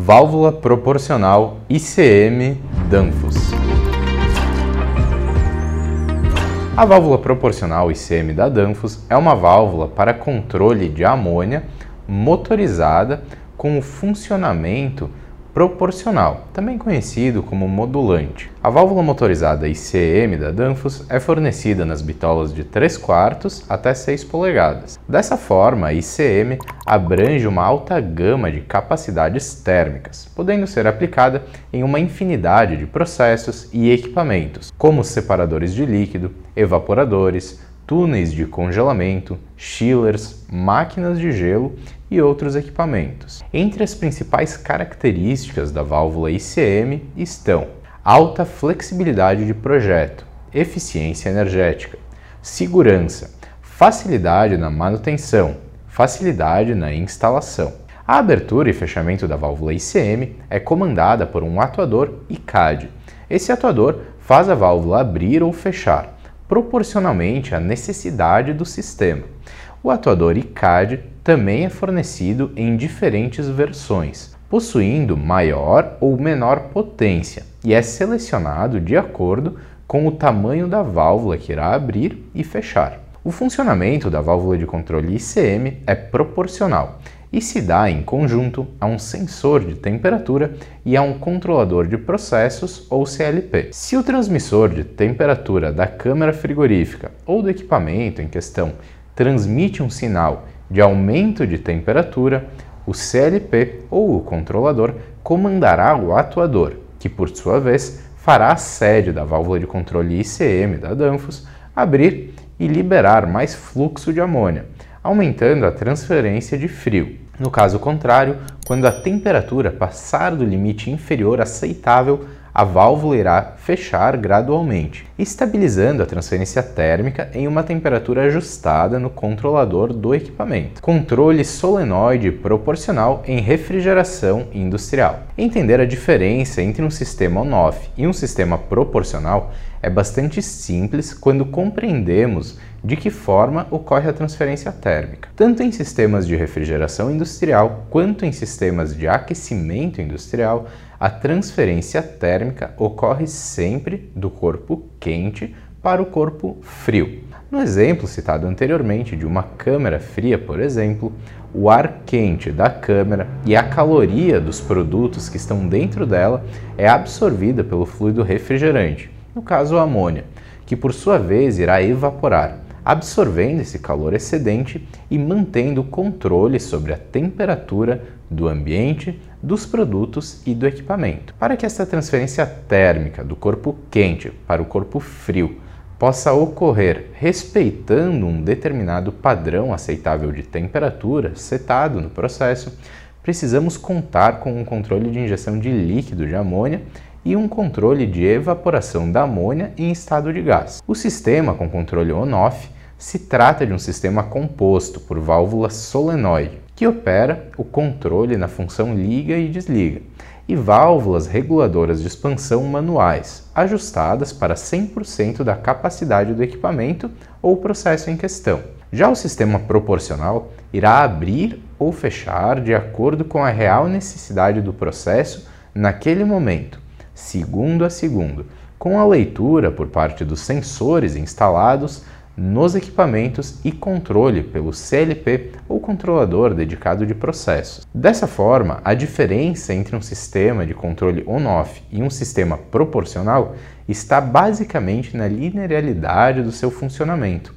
Válvula proporcional ICM Danfoss. A válvula proporcional ICM da Danfoss é uma válvula para controle de amônia motorizada com o funcionamento proporcional, também conhecido como modulante. A válvula motorizada ICM da Danfoss é fornecida nas bitolas de 3 quartos até 6 polegadas. Dessa forma, a ICM abrange uma alta gama de capacidades térmicas, podendo ser aplicada em uma infinidade de processos e equipamentos, como separadores de líquido, evaporadores, túneis de congelamento, chillers, máquinas de gelo e outros equipamentos. Entre as principais características da válvula ICM estão alta flexibilidade de projeto, eficiência energética, segurança, facilidade na manutenção, facilidade na instalação. A abertura e fechamento da válvula ICM é comandada por um atuador ICAD. Esse atuador faz a válvula abrir ou fechar proporcionalmente à necessidade do sistema. O atuador ICAD também é fornecido em diferentes versões, possuindo maior ou menor potência e é selecionado de acordo com o tamanho da válvula que irá abrir e fechar. O funcionamento da válvula de controle ICM é proporcional e se dá em conjunto a um sensor de temperatura e a um controlador de processos ou CLP. Se o transmissor de temperatura da câmara frigorífica ou do equipamento em questão transmite um sinal de aumento de temperatura, o CLP ou o controlador comandará o atuador, que por sua vez fará a sede da válvula de controle ICM da Danfoss abrir e liberar mais fluxo de amônia aumentando a transferência de frio. No caso contrário, quando a temperatura passar do limite inferior aceitável, a válvula irá fechar gradualmente, estabilizando a transferência térmica em uma temperatura ajustada no controlador do equipamento. Controle solenoide proporcional em refrigeração industrial. Entender a diferença entre um sistema on-off e um sistema proporcional é bastante simples quando compreendemos de que forma ocorre a transferência térmica. Tanto em sistemas de refrigeração industrial quanto em sistemas de aquecimento industrial, a transferência térmica ocorre sempre do corpo quente para o corpo frio. No exemplo citado anteriormente de uma câmara fria, por exemplo, o ar quente da câmara e a caloria dos produtos que estão dentro dela é absorvida pelo fluido refrigerante, no caso a amônia, que por sua vez irá evaporar absorvendo esse calor excedente e mantendo o controle sobre a temperatura do ambiente, dos produtos e do equipamento. Para que essa transferência térmica do corpo quente para o corpo frio possa ocorrer respeitando um determinado padrão aceitável de temperatura setado no processo, precisamos contar com um controle de injeção de líquido de amônia e um controle de evaporação da amônia em estado de gás. O sistema com controle on-off se trata de um sistema composto por válvula solenoide, que opera o controle na função liga e desliga, e válvulas reguladoras de expansão manuais, ajustadas para 100% da capacidade do equipamento ou processo em questão. Já o sistema proporcional irá abrir ou fechar de acordo com a real necessidade do processo naquele momento, segundo a segundo, com a leitura por parte dos sensores instalados nos equipamentos e controle pelo CLP ou controlador dedicado de processos. Dessa forma, a diferença entre um sistema de controle on-off e um sistema proporcional está basicamente na linearidade do seu funcionamento,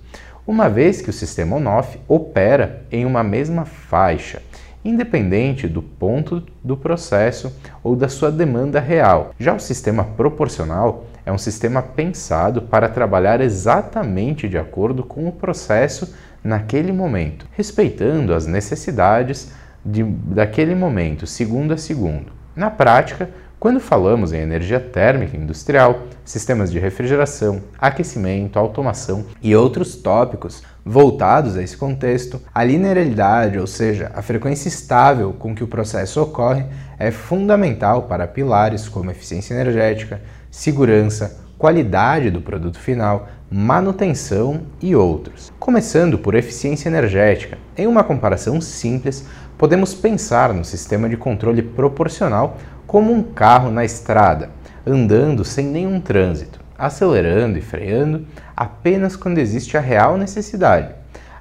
uma vez que o sistema on-off opera em uma mesma faixa, independente do ponto do processo ou da sua demanda real. Já o sistema proporcional é um sistema pensado para trabalhar exatamente de acordo com o processo naquele momento, respeitando as necessidades de, daquele momento, segundo a segundo. Na prática, quando falamos em energia térmica industrial, sistemas de refrigeração, aquecimento, automação e outros tópicos voltados a esse contexto, a linearidade, ou seja, a frequência estável com que o processo ocorre, é fundamental para pilares como eficiência energética, segurança, qualidade do produto final, manutenção e outros. Começando por eficiência energética, em uma comparação simples, Podemos pensar no sistema de controle proporcional como um carro na estrada, andando sem nenhum trânsito, acelerando e freando apenas quando existe a real necessidade,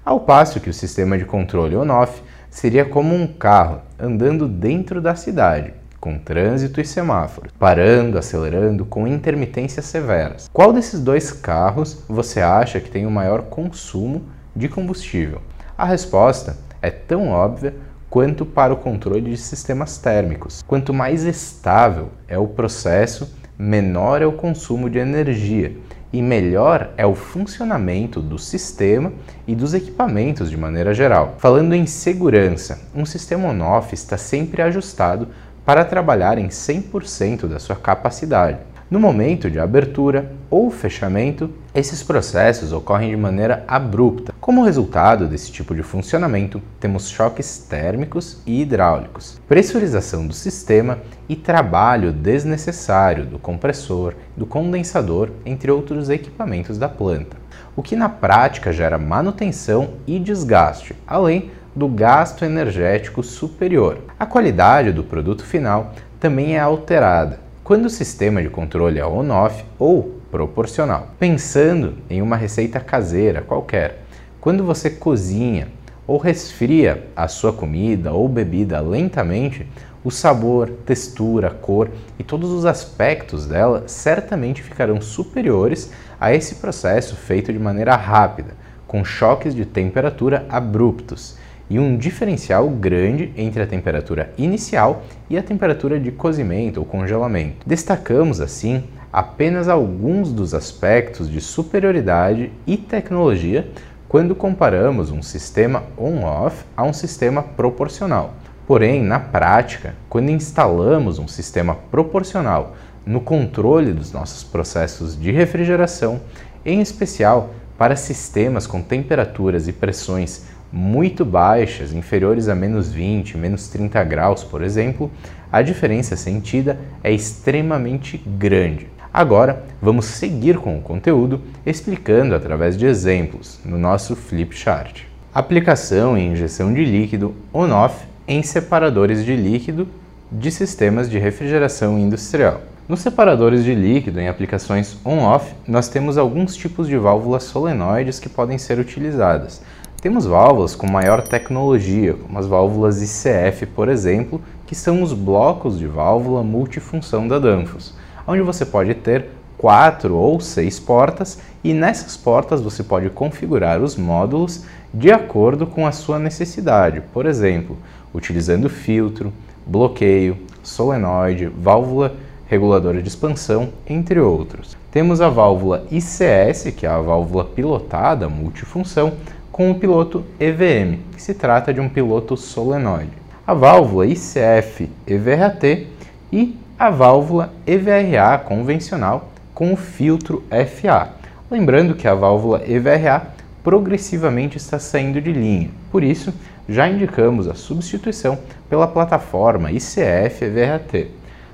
ao passo que o sistema de controle on-off seria como um carro andando dentro da cidade, com trânsito e semáforos, parando, acelerando com intermitências severas. Qual desses dois carros você acha que tem o maior consumo de combustível? A resposta é tão óbvia quanto para o controle de sistemas térmicos. Quanto mais estável é o processo, menor é o consumo de energia e melhor é o funcionamento do sistema e dos equipamentos de maneira geral. Falando em segurança, um sistema on-off está sempre ajustado para trabalhar em 100% da sua capacidade. No momento de abertura ou fechamento, esses processos ocorrem de maneira abrupta. Como resultado desse tipo de funcionamento, temos choques térmicos e hidráulicos, pressurização do sistema e trabalho desnecessário do compressor, do condensador, entre outros equipamentos da planta, o que na prática gera manutenção e desgaste, além do gasto energético superior. A qualidade do produto final também é alterada quando o sistema de controle é on-off ou proporcional. Pensando em uma receita caseira qualquer, quando você cozinha ou resfria a sua comida ou bebida lentamente, o sabor, textura, cor e todos os aspectos dela certamente ficarão superiores a esse processo feito de maneira rápida, com choques de temperatura abruptos e um diferencial grande entre a temperatura inicial e a temperatura de cozimento ou congelamento. Destacamos, assim, apenas alguns dos aspectos de superioridade e tecnologia quando comparamos um sistema on-off a um sistema proporcional. Porém, na prática, quando instalamos um sistema proporcional no controle dos nossos processos de refrigeração, em especial para sistemas com temperaturas e pressões muito baixas, inferiores a menos 20, menos 30 graus, por exemplo, a diferença sentida é extremamente grande. Agora, vamos seguir com o conteúdo explicando através de exemplos no nosso flip chart. Aplicação e injeção de líquido on-off em separadores de líquido de sistemas de refrigeração industrial. Nos separadores de líquido em aplicações on-off, nós temos alguns tipos de válvulas solenoides que podem ser utilizadas. Temos válvulas com maior tecnologia, como as válvulas ICF, por exemplo, que são os blocos de válvula multifunção da Danfoss, onde você pode ter quatro ou seis portas e nessas portas você pode configurar os módulos de acordo com a sua necessidade, por exemplo, utilizando filtro, bloqueio, solenoide, válvula reguladora de expansão, entre outros. Temos a válvula ICS, que é a válvula pilotada multifunção, com o piloto EVM, que se trata de um piloto solenoide. A válvula ICF EVRAT e a válvula EVRA convencional com o filtro FA. Lembrando que a válvula EVRA progressivamente está saindo de linha, por isso já indicamos a substituição pela plataforma ICF EVRAT.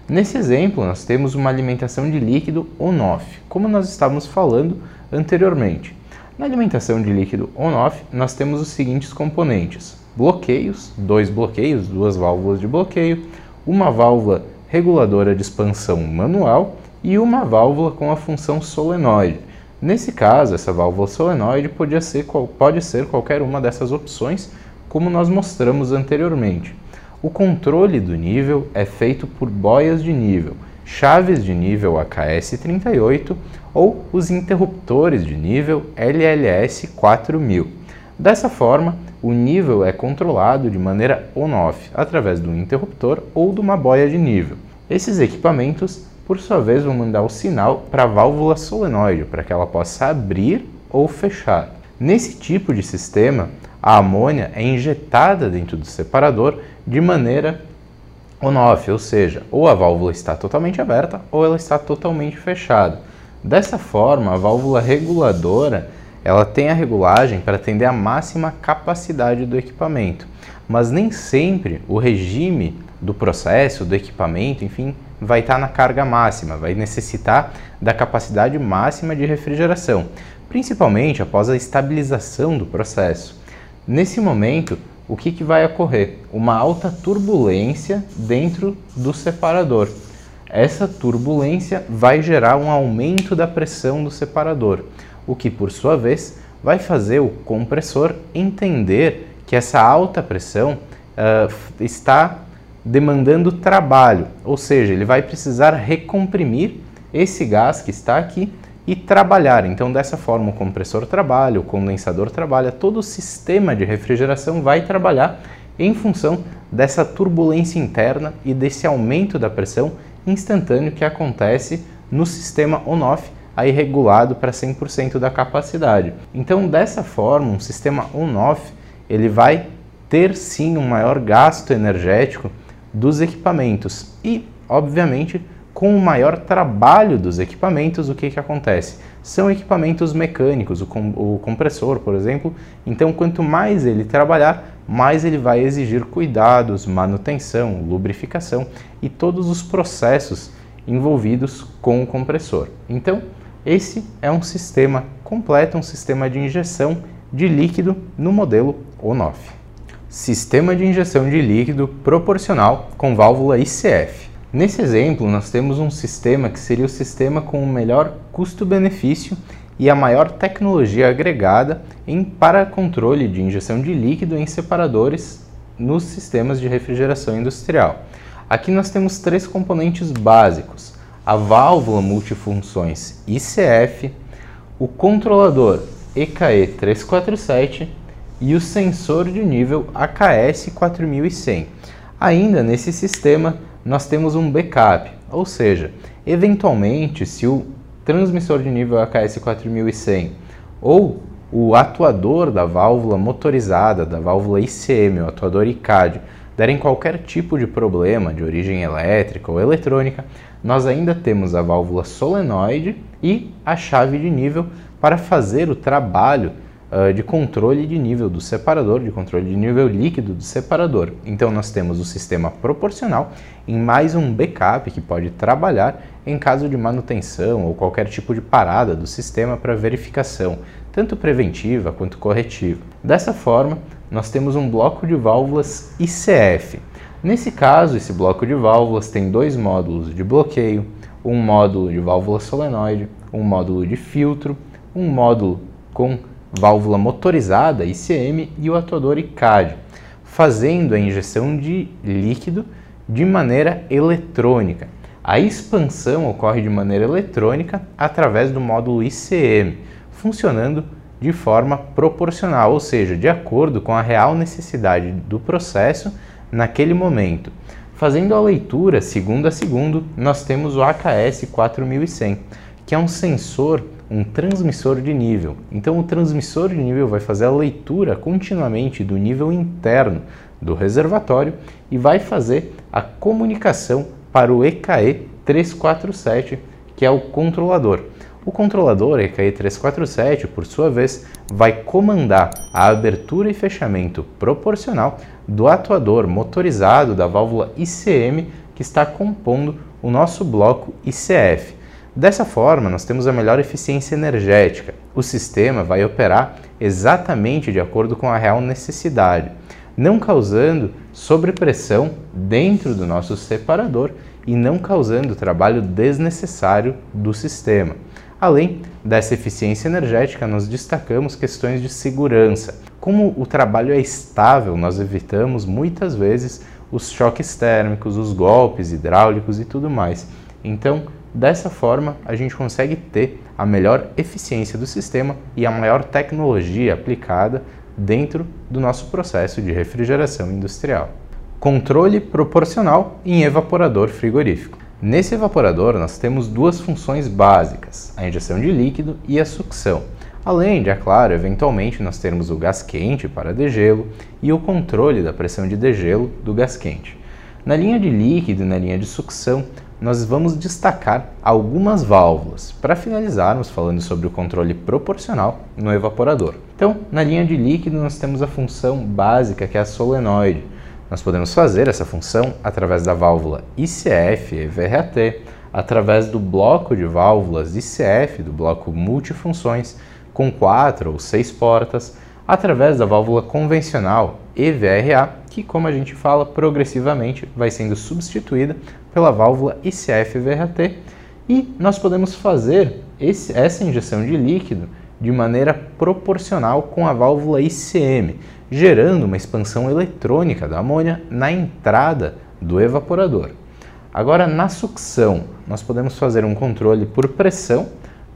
Nesse exemplo, nós temos uma alimentação de líquido on-off, como nós estávamos falando anteriormente. Na alimentação de líquido on-off, nós temos os seguintes componentes: bloqueios, dois bloqueios, duas válvulas de bloqueio, uma válvula reguladora de expansão manual e uma válvula com a função solenoide. Nesse caso, essa válvula solenoide pode ser, pode ser qualquer uma dessas opções, como nós mostramos anteriormente. O controle do nível é feito por boias de nível, chaves de nível AKS38 ou os interruptores de nível LLS 4000. Dessa forma, o nível é controlado de maneira on-off através do interruptor ou de uma boia de nível. Esses equipamentos, por sua vez, vão mandar o sinal para a válvula solenoide para que ela possa abrir ou fechar. Nesse tipo de sistema, a amônia é injetada dentro do separador de maneira on-off, ou seja, ou a válvula está totalmente aberta ou ela está totalmente fechada. Dessa forma, a válvula reguladora ela tem a regulagem para atender a máxima capacidade do equipamento, mas nem sempre o regime do processo, do equipamento, enfim, vai estar na carga máxima, vai necessitar da capacidade máxima de refrigeração, principalmente após a estabilização do processo. Nesse momento, o que, que vai ocorrer? Uma alta turbulência dentro do separador. Essa turbulência vai gerar um aumento da pressão do separador, o que por sua vez vai fazer o compressor entender que essa alta pressão uh, está demandando trabalho, ou seja, ele vai precisar recomprimir esse gás que está aqui e trabalhar. Então, dessa forma, o compressor trabalha, o condensador trabalha, todo o sistema de refrigeração vai trabalhar em função dessa turbulência interna e desse aumento da pressão instantâneo que acontece no sistema on-off, aí regulado para 100% da capacidade. Então, dessa forma, um sistema on-off ele vai ter sim um maior gasto energético dos equipamentos e, obviamente, com o maior trabalho dos equipamentos, o que, que acontece? São equipamentos mecânicos, o, com, o compressor, por exemplo. Então, quanto mais ele trabalhar, mais ele vai exigir cuidados, manutenção, lubrificação e todos os processos envolvidos com o compressor. Então, esse é um sistema completo, um sistema de injeção de líquido no modelo ONOF sistema de injeção de líquido proporcional com válvula ICF. Nesse exemplo, nós temos um sistema que seria o sistema com o melhor custo-benefício e a maior tecnologia agregada em para controle de injeção de líquido em separadores nos sistemas de refrigeração industrial. Aqui nós temos três componentes básicos: a válvula multifunções ICF, o controlador EKE 347 e o sensor de nível AKS 4100. Ainda nesse sistema, nós temos um backup, ou seja, eventualmente, se o transmissor de nível AKS 4100 ou o atuador da válvula motorizada, da válvula ICM, o atuador ICAD, derem qualquer tipo de problema de origem elétrica ou eletrônica, nós ainda temos a válvula solenoide e a chave de nível para fazer o trabalho uh, de controle de nível do separador, de controle de nível líquido do separador. Então nós temos o sistema proporcional em mais um backup que pode trabalhar em caso de manutenção ou qualquer tipo de parada do sistema para verificação, tanto preventiva quanto corretiva. Dessa forma, nós temos um bloco de válvulas ICF. Nesse caso, esse bloco de válvulas tem dois módulos de bloqueio, um módulo de válvula solenoide, um módulo de filtro, um módulo com válvula motorizada ICM e o atuador ICAD, fazendo a injeção de líquido de maneira eletrônica. A expansão ocorre de maneira eletrônica através do módulo ICM, funcionando de forma proporcional, ou seja, de acordo com a real necessidade do processo naquele momento. Fazendo a leitura segundo a segundo, nós temos o AKS 4100, que é um sensor um transmissor de nível. Então, o transmissor de nível vai fazer a leitura continuamente do nível interno do reservatório e vai fazer a comunicação para o EKE 347, que é o controlador. O controlador EKE 347, por sua vez, vai comandar a abertura e fechamento proporcional do atuador motorizado da válvula ICM que está compondo o nosso bloco ICF. Dessa forma, nós temos a melhor eficiência energética. O sistema vai operar exatamente de acordo com a real necessidade, não causando sobrepressão dentro do nosso separador e não causando trabalho desnecessário do sistema. Além dessa eficiência energética, nós destacamos questões de segurança. Como o trabalho é estável, nós evitamos muitas vezes os choques térmicos, os golpes hidráulicos e tudo mais. Então, Dessa forma, a gente consegue ter a melhor eficiência do sistema e a maior tecnologia aplicada dentro do nosso processo de refrigeração industrial. Controle proporcional em evaporador frigorífico. Nesse evaporador, nós temos duas funções básicas, a injeção de líquido e a sucção. Além de, é claro, eventualmente nós termos o gás quente para degelo e o controle da pressão de degelo do gás quente. Na linha de líquido e na linha de sucção, nós vamos destacar algumas válvulas para finalizarmos falando sobre o controle proporcional no evaporador. Então, na linha de líquido, nós temos a função básica que é a solenoide. Nós podemos fazer essa função através da válvula ICF EVRAT, através do bloco de válvulas ICF, do bloco multifunções, com quatro ou seis portas, através da válvula convencional EVRA, que, como a gente fala, progressivamente vai sendo substituída pela válvula ICF-VRAT, e nós podemos fazer esse, essa injeção de líquido de maneira proporcional com a válvula ICM, gerando uma expansão eletrônica da amônia na entrada do evaporador. Agora, na sucção, nós podemos fazer um controle por pressão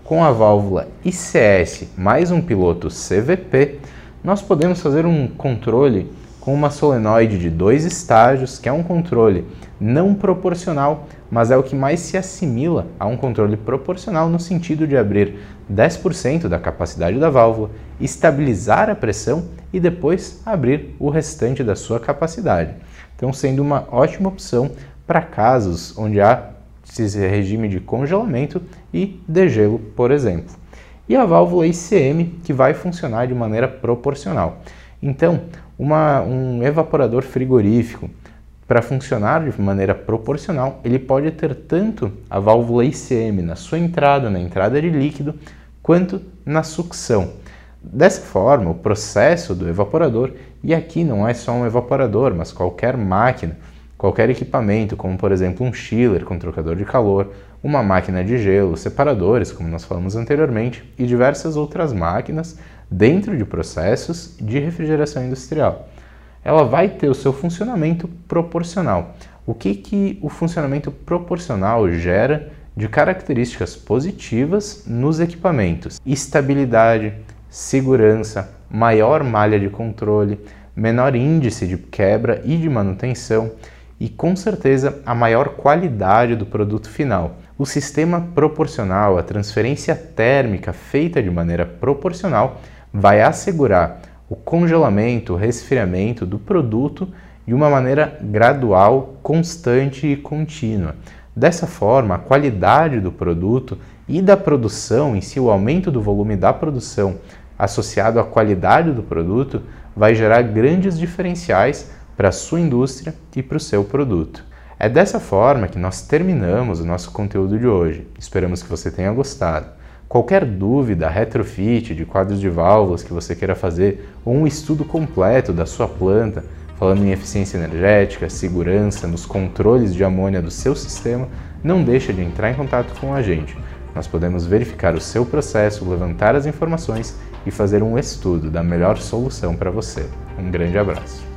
com a válvula ICS mais um piloto CVP. Nós podemos fazer um controle com uma solenoide de dois estágios, que é um controle não proporcional, mas é o que mais se assimila a um controle proporcional no sentido de abrir 10% da capacidade da válvula, estabilizar a pressão e depois abrir o restante da sua capacidade. Então, sendo uma ótima opção para casos onde há esse regime de congelamento e degelo, por exemplo. E a válvula ICM, que vai funcionar de maneira proporcional. Então, uma, um evaporador frigorífico, para funcionar de maneira proporcional, ele pode ter tanto a válvula ICM na sua entrada, na entrada de líquido, quanto na sucção. Dessa forma, o processo do evaporador, e aqui não é só um evaporador, mas qualquer máquina, qualquer equipamento, como por exemplo um chiller com trocador de calor, uma máquina de gelo, separadores, como nós falamos anteriormente, e diversas outras máquinas dentro de processos de refrigeração industrial. Ela vai ter o seu funcionamento proporcional. O que, que o funcionamento proporcional gera de características positivas nos equipamentos? Estabilidade, segurança, maior malha de controle, menor índice de quebra e de manutenção e com certeza a maior qualidade do produto final. O sistema proporcional, a transferência térmica feita de maneira proporcional, vai assegurar o congelamento, o resfriamento do produto de uma maneira gradual, constante e contínua. Dessa forma, a qualidade do produto e da produção em si, o aumento do volume da produção associado à qualidade do produto, vai gerar grandes diferenciais para a sua indústria e para o seu produto. É dessa forma que nós terminamos o nosso conteúdo de hoje. Esperamos que você tenha gostado. Qualquer dúvida, retrofit de quadros de válvulas que você queira fazer ou um estudo completo da sua planta, falando em eficiência energética, segurança, nos controles de amônia do seu sistema, não deixe de entrar em contato com a gente. Nós podemos verificar o seu processo, levantar as informações e fazer um estudo da melhor solução para você. Um grande abraço.